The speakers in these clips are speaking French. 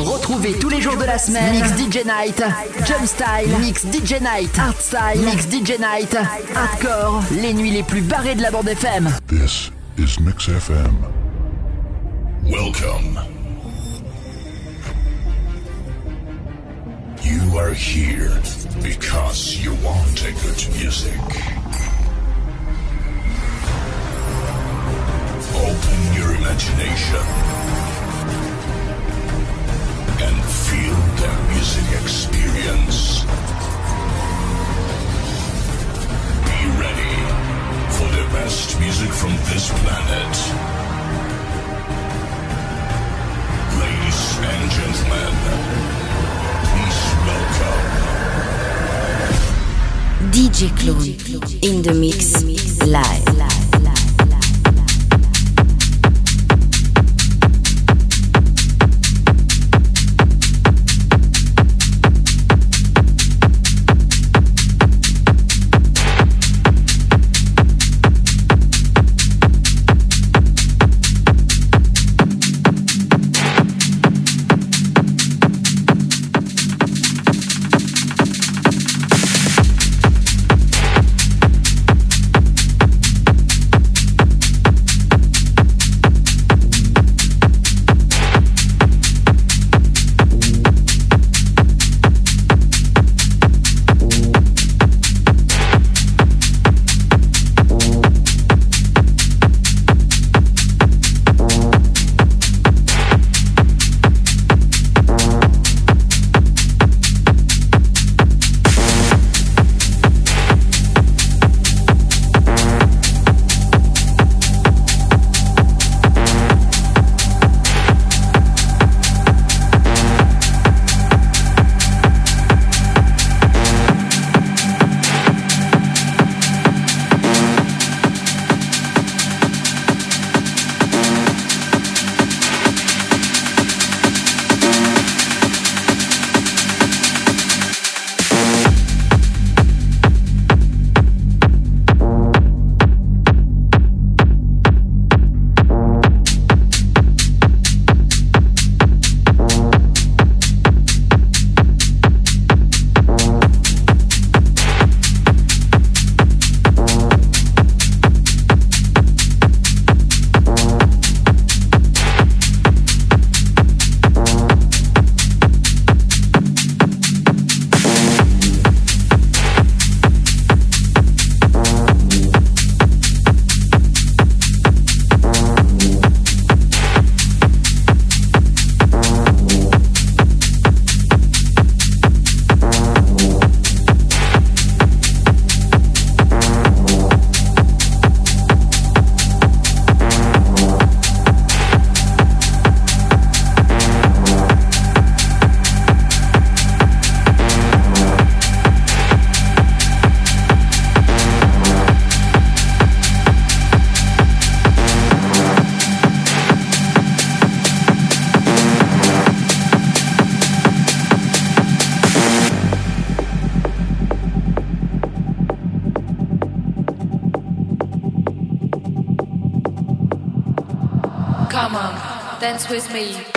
Retrouvez tous les jours de la semaine Mix DJ Night, Jump Style, Mix DJ Night, Style, Mix DJ Night, Hardcore, les nuits les plus barrées de la bande FM. This is Mix FM. Welcome. You are here because you want a good music. Open your imagination and feel their music experience. Be ready for the best music from this planet. Ladies and gentlemen, please welcome DJ Clone in the mix live. мои.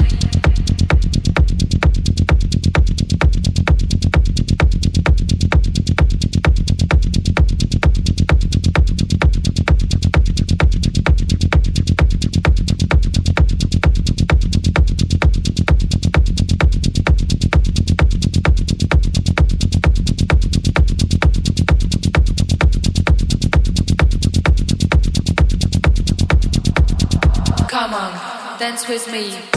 Dance with me.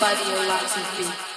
by the Olatunbi.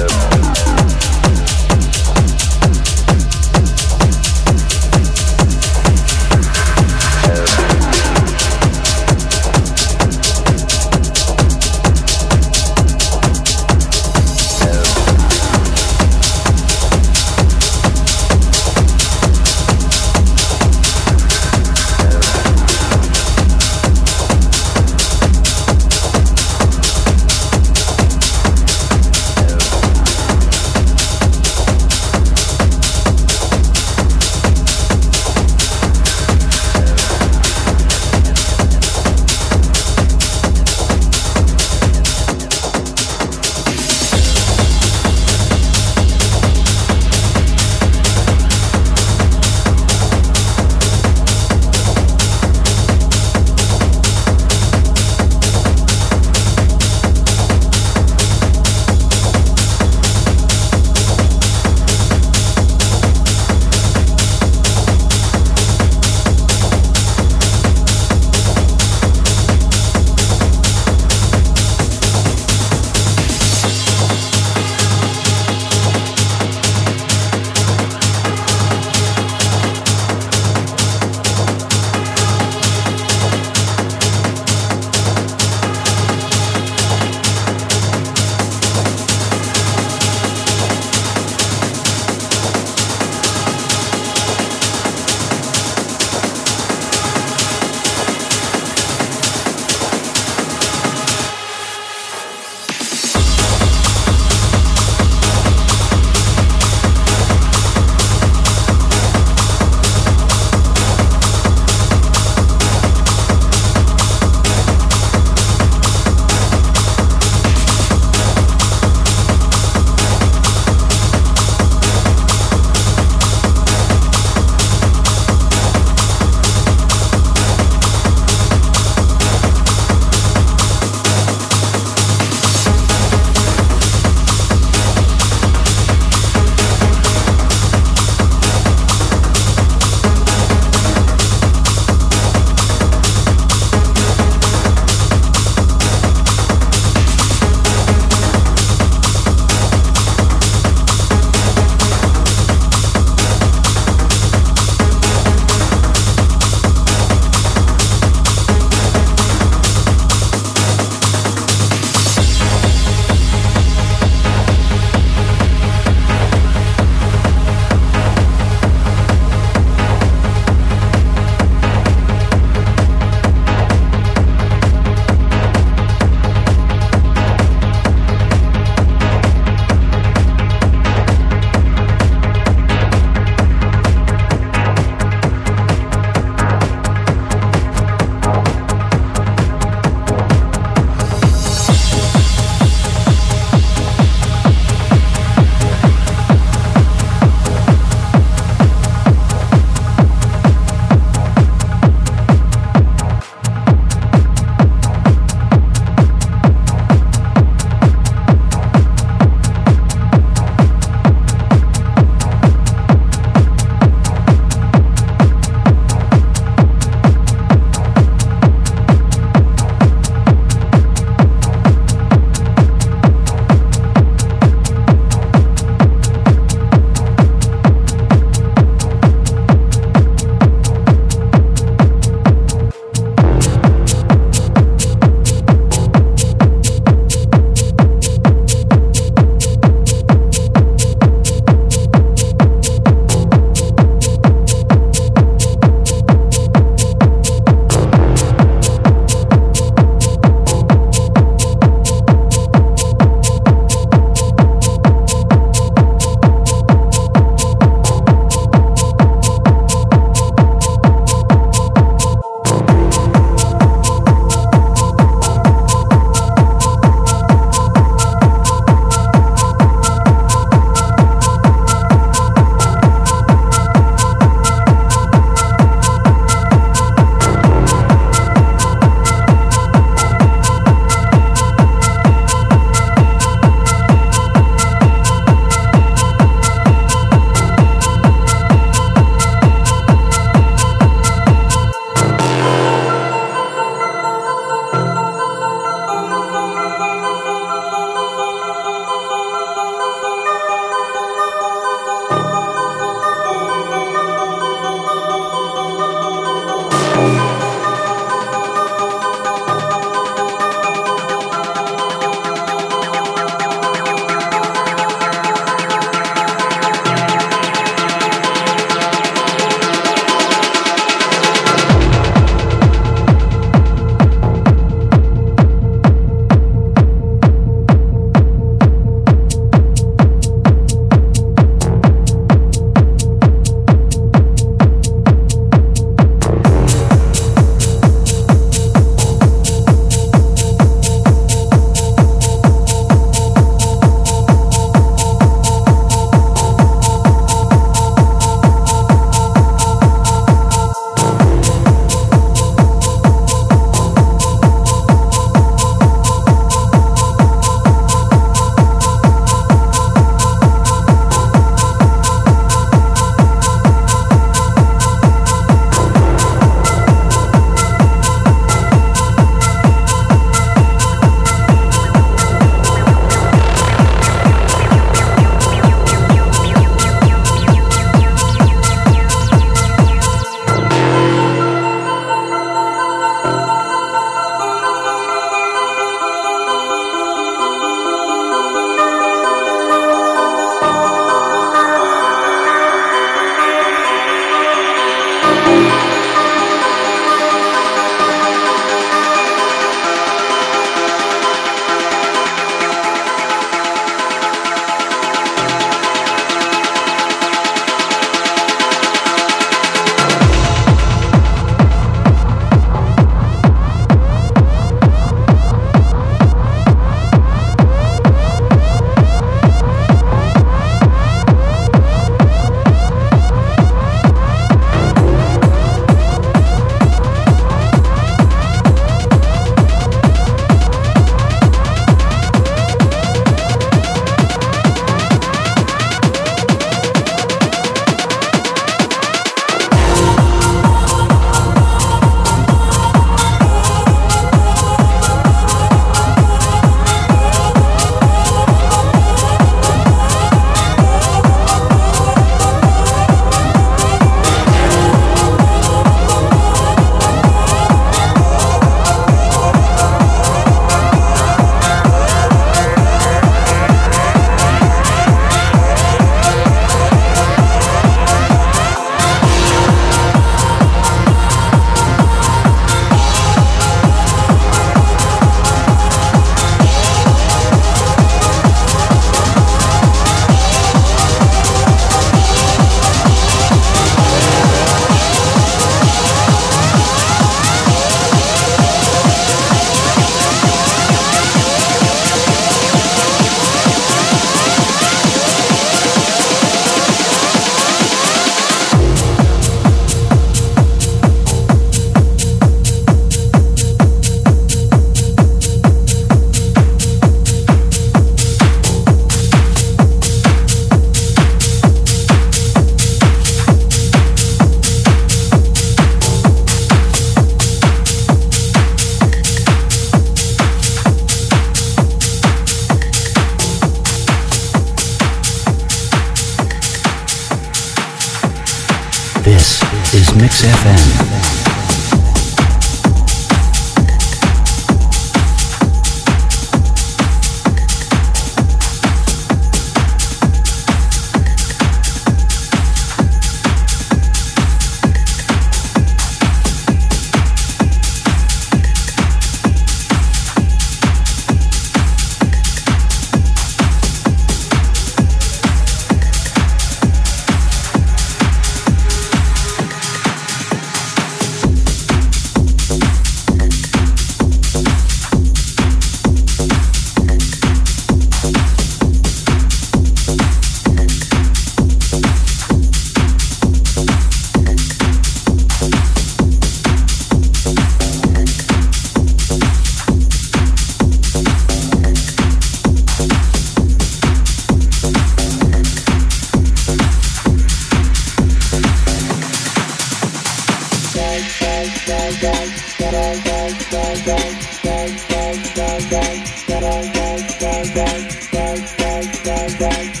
Bye.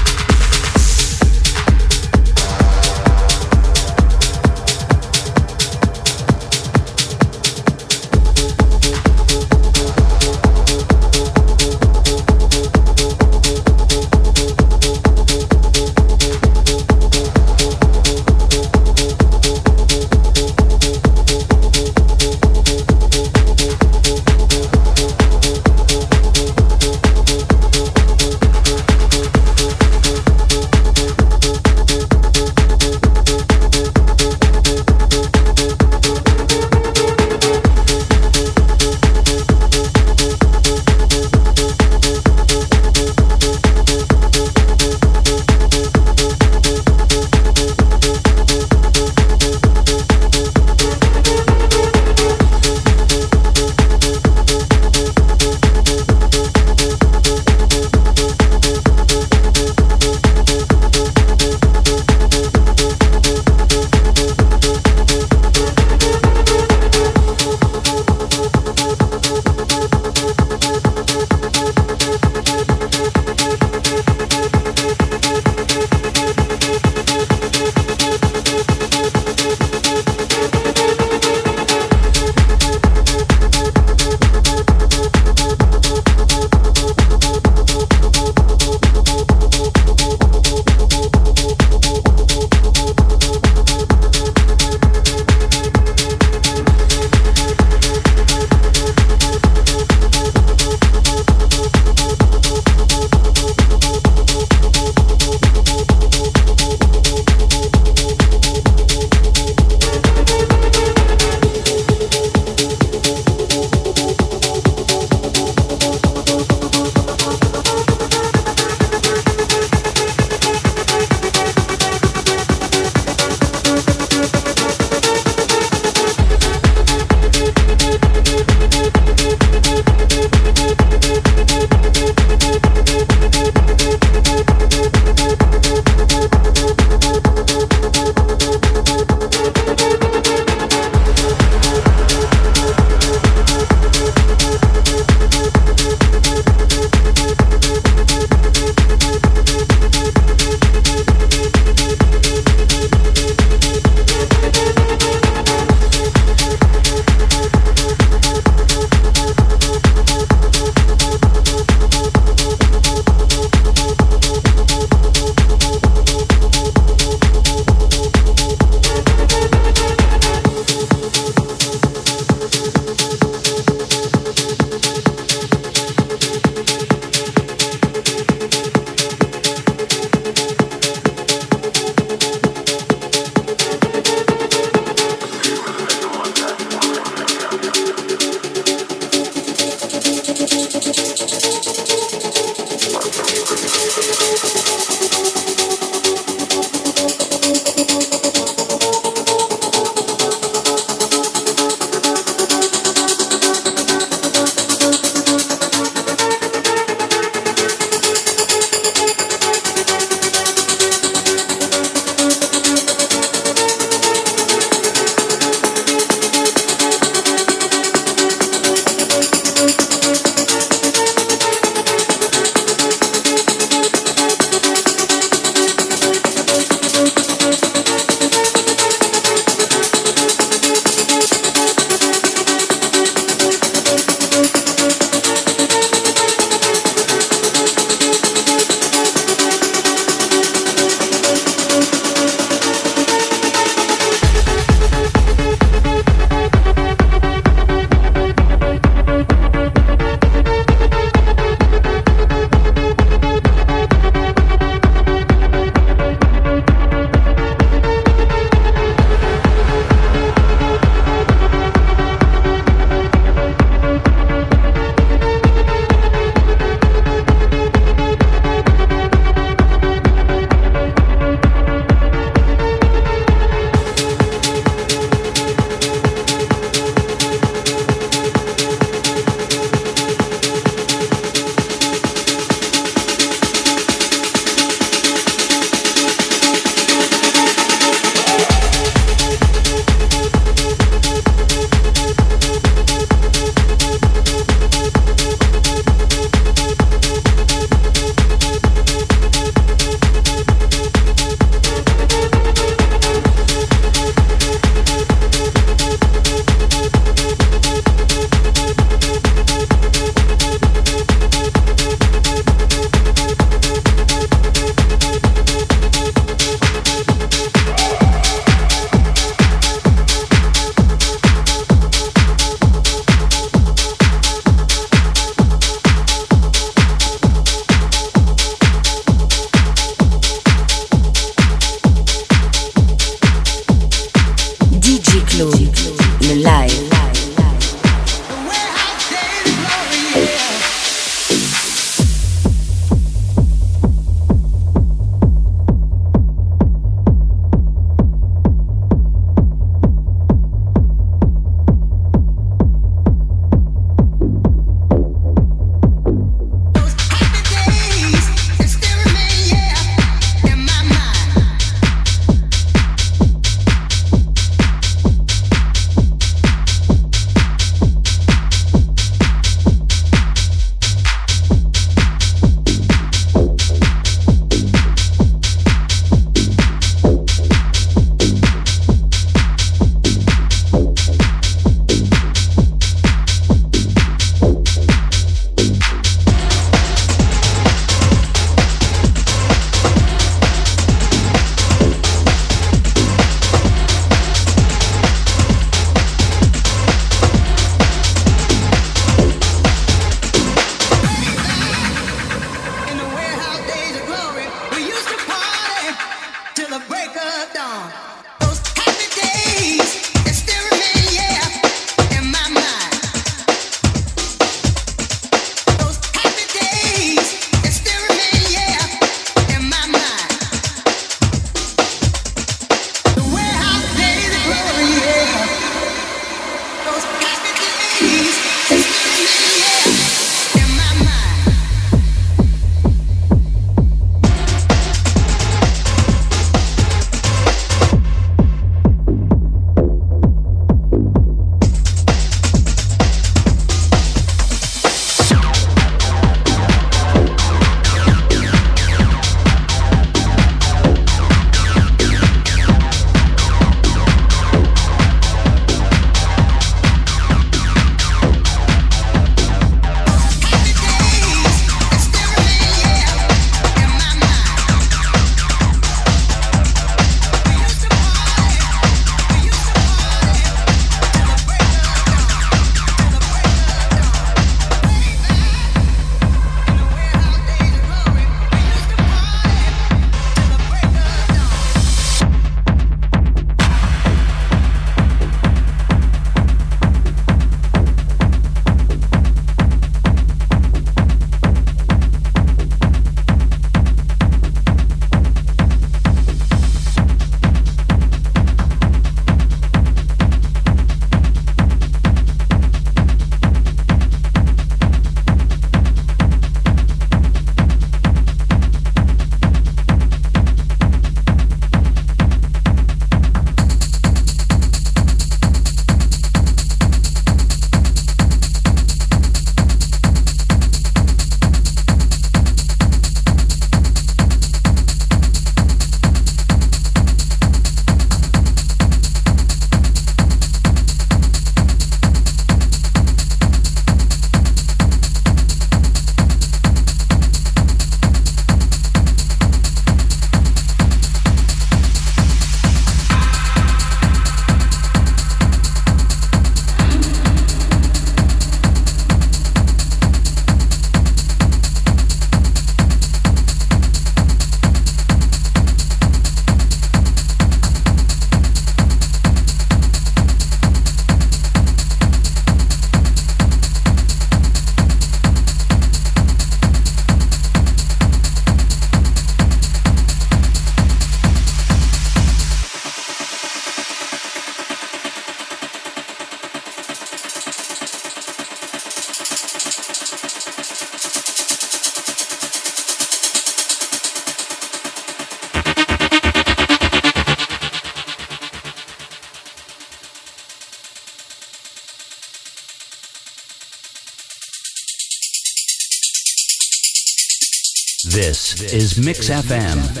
Is Mix FM.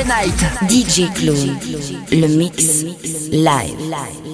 DJ Night. DJ Clone, le mix live.